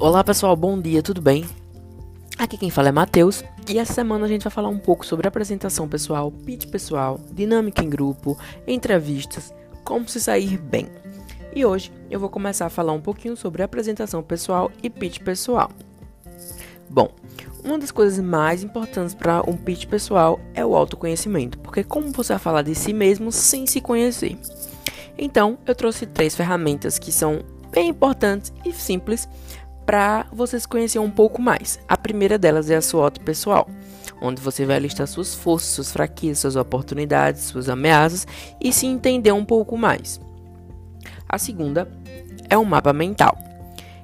Olá pessoal, bom dia, tudo bem? Aqui quem fala é Matheus e essa semana a gente vai falar um pouco sobre apresentação pessoal, pitch pessoal, dinâmica em grupo, entrevistas, como se sair bem. E hoje eu vou começar a falar um pouquinho sobre apresentação pessoal e pitch pessoal. Bom, uma das coisas mais importantes para um pitch pessoal é o autoconhecimento, porque como você vai falar de si mesmo sem se conhecer? Então, eu trouxe três ferramentas que são bem importantes e simples para você se conhecer um pouco mais. A primeira delas é a sua auto pessoal, onde você vai listar suas forças, suas fraquezas, suas oportunidades, suas ameaças e se entender um pouco mais. A segunda é um mapa mental.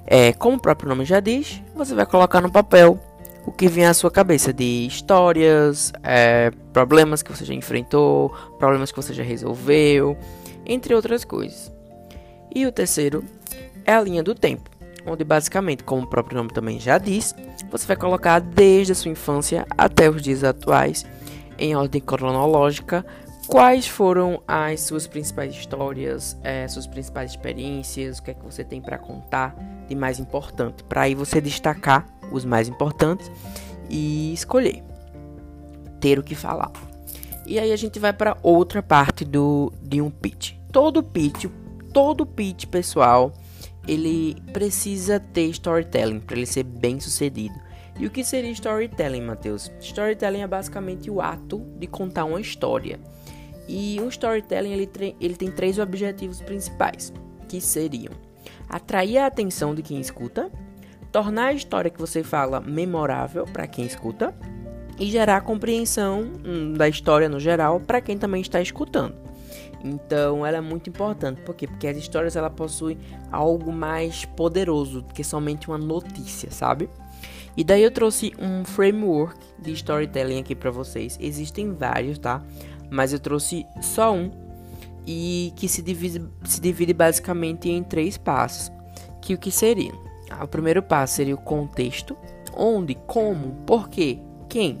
É, como o próprio nome já diz, você vai colocar no papel o que vem à sua cabeça de histórias, é, problemas que você já enfrentou, problemas que você já resolveu, entre outras coisas. E o terceiro é a linha do tempo onde basicamente, como o próprio nome também já diz, você vai colocar desde a sua infância até os dias atuais, em ordem cronológica, quais foram as suas principais histórias, é, suas principais experiências, o que é que você tem para contar de mais importante, para aí você destacar os mais importantes e escolher ter o que falar. E aí a gente vai para outra parte do de um pitch. Todo pitch, todo pitch pessoal ele precisa ter storytelling para ele ser bem sucedido. E o que seria storytelling, Matheus? Storytelling é basicamente o ato de contar uma história. E um storytelling ele, ele tem três objetivos principais, que seriam atrair a atenção de quem escuta, tornar a história que você fala memorável para quem escuta e gerar compreensão hum, da história no geral para quem também está escutando. Então ela é muito importante, por quê? Porque as histórias ela possuem algo mais poderoso do que somente uma notícia, sabe? E daí eu trouxe um framework de storytelling aqui para vocês. Existem vários, tá? Mas eu trouxe só um e que se divide, se divide basicamente em três passos. Que o que seria? Ah, o primeiro passo seria o contexto, onde, como, por quê, quem,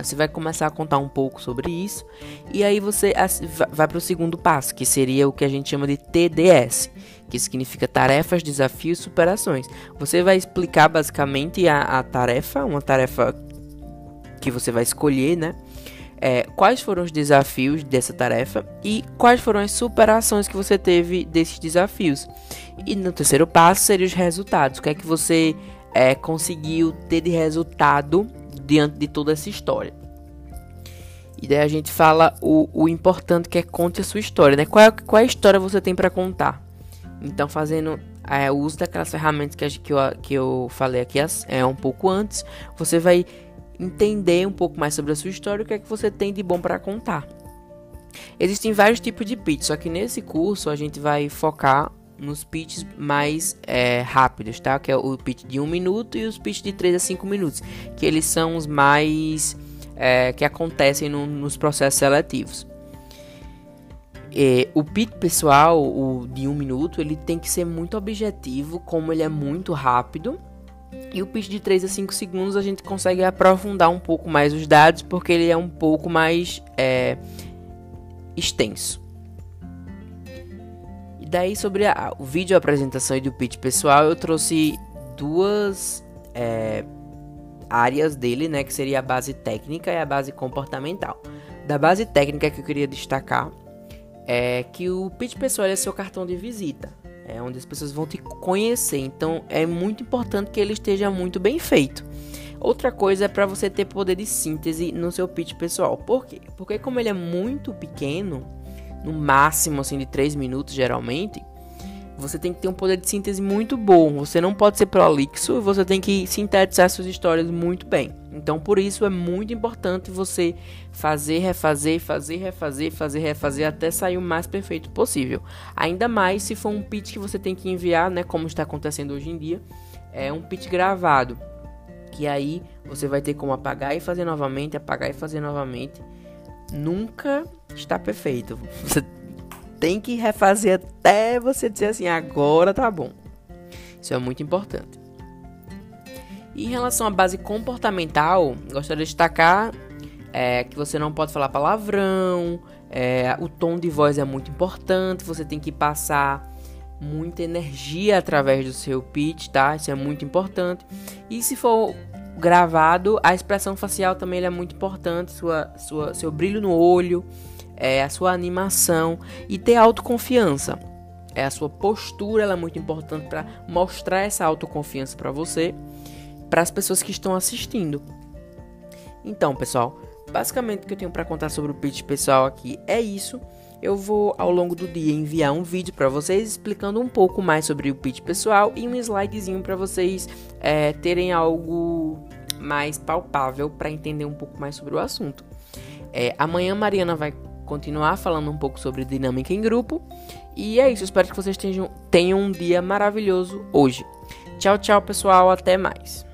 você vai começar a contar um pouco sobre isso e aí você vai para o segundo passo, que seria o que a gente chama de TDS, que significa tarefas, desafios, superações. Você vai explicar basicamente a, a tarefa, uma tarefa que você vai escolher, né? É, quais foram os desafios dessa tarefa e quais foram as superações que você teve desses desafios. E no terceiro passo seria os resultados. O que é que você é, conseguiu ter de resultado diante de toda essa história. E daí a gente fala o, o importante que é conte a sua história, né? Qual, é, qual é a história você tem para contar? Então, fazendo é, o uso daquelas ferramentas que, que, eu, que eu falei aqui é, um pouco antes, você vai entender um pouco mais sobre a sua história e o que é que você tem de bom para contar. Existem vários tipos de pitch, só que nesse curso a gente vai focar nos pitches mais é, rápidos, tá? Que é o pitch de 1 um minuto e os pitches de 3 a 5 minutos, que eles são os mais é, que acontecem no, nos processos seletivos. o pitch pessoal, o de 1 um minuto, ele tem que ser muito objetivo, como ele é muito rápido. E o pitch de 3 a 5 segundos a gente consegue aprofundar um pouco mais os dados, porque ele é um pouco mais é, extenso daí sobre a, o vídeo apresentação e do pitch pessoal, eu trouxe duas é, áreas dele, né, que seria a base técnica e a base comportamental. Da base técnica que eu queria destacar é que o pitch pessoal é seu cartão de visita, é onde as pessoas vão te conhecer. Então é muito importante que ele esteja muito bem feito. Outra coisa é para você ter poder de síntese no seu pitch pessoal. Por quê? Porque como ele é muito pequeno, no máximo assim de 3 minutos geralmente, você tem que ter um poder de síntese muito bom. Você não pode ser prolixo, você tem que sintetizar suas histórias muito bem. Então, por isso é muito importante você fazer, refazer, fazer, refazer, fazer, refazer até sair o mais perfeito possível. Ainda mais se for um pitch que você tem que enviar, né, como está acontecendo hoje em dia, é um pitch gravado, que aí você vai ter como apagar e fazer novamente, apagar e fazer novamente nunca está perfeito. Você tem que refazer até você dizer assim, agora tá bom. Isso é muito importante. Em relação à base comportamental, gostaria de destacar é, que você não pode falar palavrão, é, o tom de voz é muito importante, você tem que passar muita energia através do seu pitch, tá? Isso é muito importante. E se for gravado, a expressão facial também é muito importante, sua, sua, seu brilho no olho, é, a sua animação e ter autoconfiança. É a sua postura, ela é muito importante para mostrar essa autoconfiança para você, para as pessoas que estão assistindo. Então, pessoal, basicamente o que eu tenho para contar sobre o pitch pessoal aqui é isso. Eu vou ao longo do dia enviar um vídeo para vocês explicando um pouco mais sobre o pitch pessoal e um slidezinho para vocês é, terem algo mais palpável para entender um pouco mais sobre o assunto. É, amanhã Mariana vai continuar falando um pouco sobre dinâmica em grupo. E é isso, espero que vocês tenham, tenham um dia maravilhoso hoje. Tchau, tchau, pessoal, até mais.